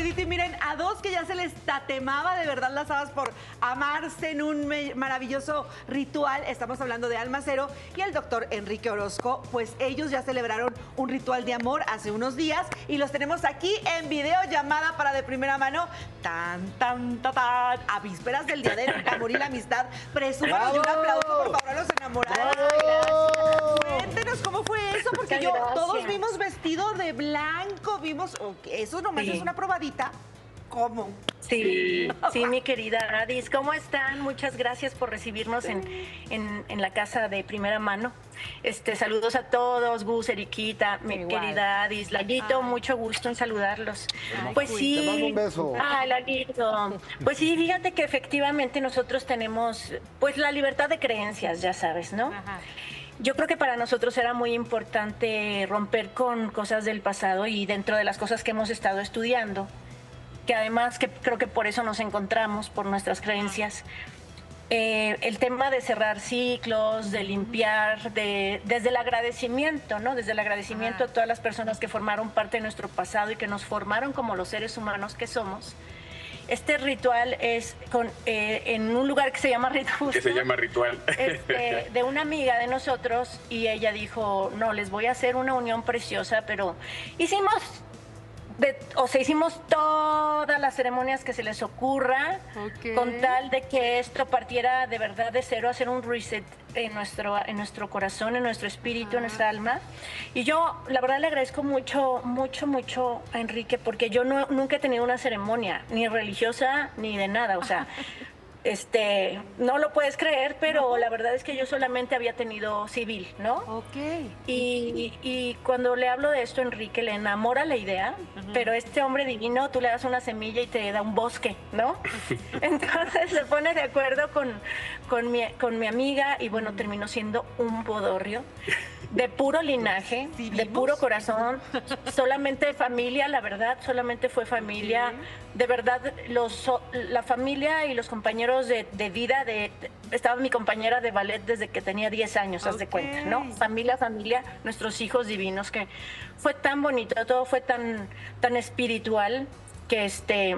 rapidito y miren, a dos que ya se les tatemaba de verdad las habas por amarse en un maravilloso ritual. Estamos hablando de Almacero y el doctor Enrique Orozco. Pues ellos ya celebraron un ritual de amor hace unos días y los tenemos aquí en videollamada para de primera mano. Tan, tan, tan, tan. A vísperas del Día del Amor y la Amistad. Presúmanos y un ¡Bravo! aplauso, por favor, a los enamorados. Cómo fue eso, porque Muchas yo gracias. todos vimos vestido de blanco, vimos, ok, eso nomás Sí. es una probadita. ¿Cómo? Sí, sí, mi querida Adis, ¿cómo están? Muchas gracias por recibirnos en, en- en la casa de primera mano. Este, saludos a todos, Gus, Eriquita, mi Igual. querida Adis, Lalito, mucho gusto en saludarlos. pues sí. Te mando un beso. Ay, Lalito. Pues sí, fíjate que efectivamente nosotros tenemos pues la libertad de creencias, ya sabes, ¿no? Yo creo que para nosotros era muy importante romper con cosas del pasado y dentro de las cosas que hemos estado estudiando, que además que creo que por eso nos encontramos, por nuestras creencias, eh, el tema de cerrar ciclos, de limpiar, de, desde el agradecimiento, ¿no? Desde el agradecimiento a todas las personas que formaron parte de nuestro pasado y que nos formaron como los seres humanos que somos. Este ritual es con, eh, en un lugar que se llama Ritual que se llama ritual. este, de una amiga de nosotros y ella dijo, no, les voy a hacer una unión preciosa, pero hicimos, de- o sea, hicimos todas las ceremonias que se les ocurra con tal de que esto partiera de verdad de cero, hacer un reset en nuestro, en nuestro corazón, en nuestro espíritu, en nuestra alma. Y yo, la verdad, le agradezco mucho, mucho, mucho a Enrique, porque yo no, nunca he tenido una ceremonia, ni religiosa, ni de nada. O sea, este, no lo puedes creer, pero la verdad es que yo solamente había tenido civil, ¿no? Ok. Y, y cuando le hablo de esto, Enrique le enamora la idea, pero este hombre divino, tú le das una semilla y te da un bosque, ¿no? Entonces se pone de acuerdo con, con, mi, con mi amiga y bueno, terminó siendo un bodorrio de puro linaje, ¿Sí de puro corazón, solamente familia, la verdad, solamente fue familia. De verdad, los, la familia y los compañeros de, de vida, de, estaba mi compañera de ballet desde que tenía 10 años, haz de cuenta, ¿no? Familia, familia, nuestros hijos divinos, que fue tan bonito, todo fue tan, tan espiritual, que este,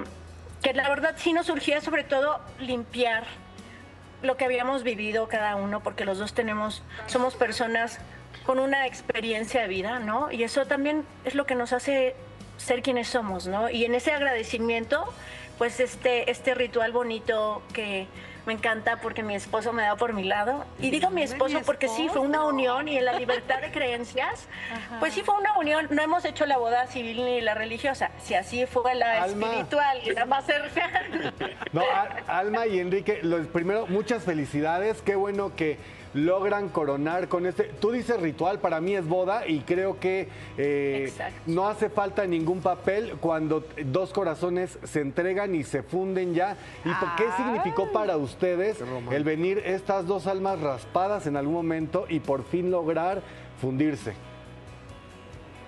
que la verdad sí nos surgía sobre todo limpiar lo que habíamos vivido cada uno, porque los dos tenemos, somos personas con una experiencia de vida, ¿no? Y eso también es lo que nos hace ser quienes somos, ¿no? Y en ese agradecimiento, pues este, este ritual bonito que me encanta porque mi esposo me da por mi lado. Y digo mi esposo mi porque sí, fue una unión y en la libertad de creencias, pues sí fue una unión. No hemos hecho la boda civil ni la religiosa. Si así fue la Alma. espiritual la más cercana. No, Alma y Enrique, los, primero, muchas felicidades. Qué bueno que logran coronar con este. Tú dices ritual, para mí es boda y creo que eh, no hace falta ningún papel cuando dos corazones se entregan y se funden ya. ¿Y por qué significó para ustedes el venir estas dos almas raspadas en algún momento y por fin lograr fundirse?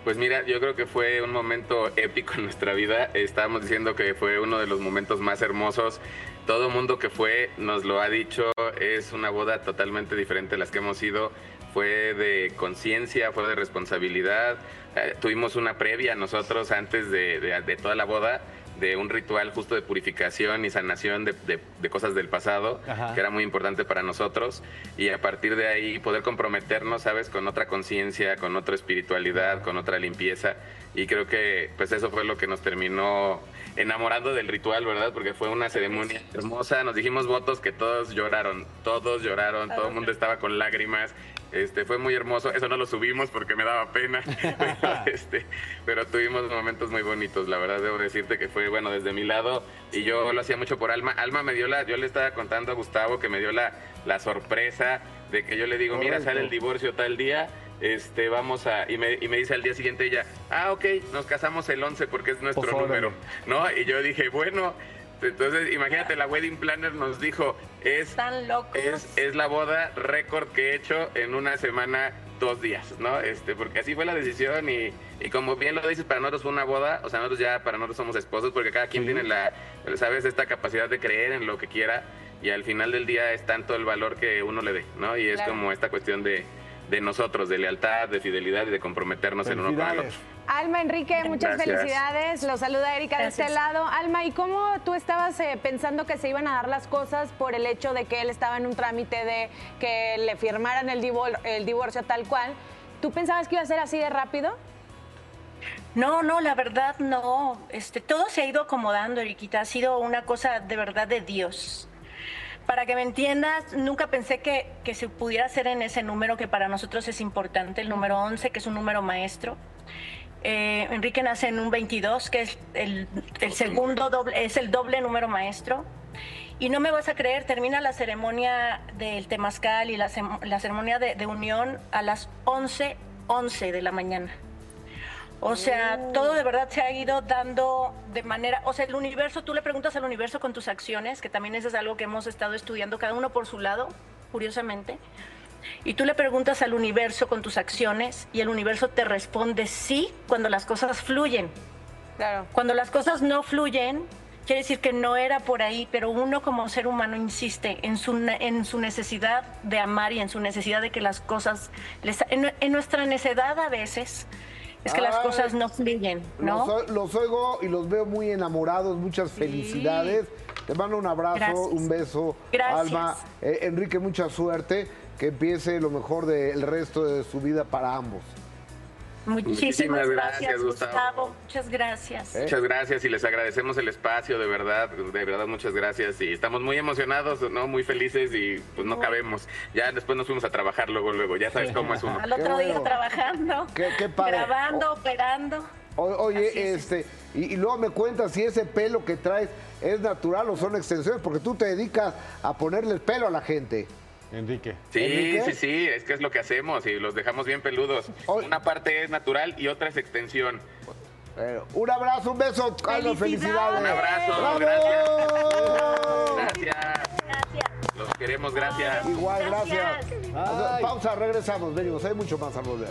Pues mira, yo creo que fue un momento épico en nuestra vida. Estábamos diciendo que fue uno de los momentos más hermosos. Todo mundo que fue nos lo ha dicho. Es una boda totalmente diferente a las que hemos ido. Fue de conciencia, fue de responsabilidad. Eh, tuvimos una previa nosotros antes de toda la boda de un ritual justo de purificación y sanación de, de- de cosas del pasado, Ajá. que era muy importante para nosotros. Y a partir de ahí poder comprometernos, ¿sabes? Con otra conciencia, con otra espiritualidad, con otra limpieza. Y creo que pues eso fue lo que nos terminó enamorando del ritual, ¿verdad? Porque fue una ceremonia hermosa. Nos dijimos votos que todos lloraron, todos lloraron, todo el mundo estaba con lágrimas. Este, fue muy hermoso. Eso no lo subimos porque me daba pena. pero, este, pero tuvimos momentos muy bonitos. La verdad, debo decirte que fue, bueno, desde mi lado. Y yo lo hacía mucho por Alma. Alma me dio la, yo le estaba contando a Gustavo que me dio la, la sorpresa de que yo le digo, mira, sale el divorcio tal día. Este, vamos a, y me, y me dice al día siguiente ella, ah, ok, nos casamos el 11 porque es nuestro Pues, número, ¿no? Y yo dije, bueno, entonces imagínate, la wedding planner nos dijo, es Están locos. es, es la boda récord que he hecho en una semana, dos días, ¿no? Este, porque así fue la decisión y, y como bien lo dices, para nosotros fue una boda, o sea, nosotros ya para nosotros somos esposos porque cada quien Sí. tiene la, sabes, esta capacidad de creer en lo que quiera y al final del día es tanto el valor que uno le dé, ¿no? Y es Claro. como esta cuestión de, de nosotros, de lealtad, de fidelidad y de comprometernos el uno con el otro. Alma, Enrique, muchas Gracias. felicidades. Los saluda Erika de Gracias. este lado. Alma, ¿y cómo tú estabas eh, pensando que se iban a dar las cosas por el hecho de que él estaba en un trámite de que le firmaran el, divor- el divorcio tal cual? ¿Tú pensabas que iba a ser así de rápido? No, no, la verdad no. Este, todo se ha ido acomodando, Eriquita. Ha sido una cosa de verdad de Dios. Para que me entiendas, nunca pensé que, que se pudiera hacer en ese número que para nosotros es importante, el número 11, que es un número maestro. Eh, Enrique nace en un 22, que es el, el segundo doble, es el doble número maestro. Y no me vas a creer, termina la ceremonia del temazcal y la, la ceremonia de, de unión a las 11, 11 de la mañana. O sea, todo de verdad se ha ido dando de manera, o sea, el universo, tú le preguntas al universo con tus acciones, que también eso es algo que hemos estado estudiando cada uno por su lado, curiosamente. Y tú le preguntas al universo con tus acciones y el universo te responde sí cuando las cosas fluyen. Claro. Cuando las cosas no fluyen, quiere decir que no era por ahí, pero uno como ser humano insiste en su, en su necesidad de amar y en su necesidad de que las cosas, les- en, en nuestra necedad a veces, es que las cosas no fluyen, ¿no? Los, los oigo y los veo muy enamorados. Muchas felicidades. Te mando un abrazo, Gracias. un beso. Gracias. Alma, Eh, Enrique, mucha suerte. Que empiece lo mejor del resto de su vida para ambos. Muchísimas Muchísimas gracias, gracias, Gustavo. Gustavo. Muchas gracias. ¿Eh? Muchas gracias y les agradecemos el espacio, de verdad, de verdad muchas gracias y estamos muy emocionados, ¿no? Muy felices y pues no cabemos. Ya después nos fuimos a trabajar luego, luego, ya sabes cómo es uno. Al otro Qué día bueno. trabajando, Qué- qué padre. grabando, operando. O- Así oye, es. este, y, y luego me cuentas si ese pelo que traes es natural o son extensiones, porque tú te dedicas a ponerle el pelo a la gente. Enrique. Sí, Enrique. sí, sí, es que es lo que hacemos y los dejamos bien peludos. Hoy- Una parte es natural y otra es extensión. Eh, un abrazo, un beso, Carlos, Felicidades. felicidades. Un abrazo, ¡Bravo! gracias. Gracias. Gracias. Los queremos, gracias. Igual, gracias. Pausa, regresamos, venimos, hay mucho más a volver.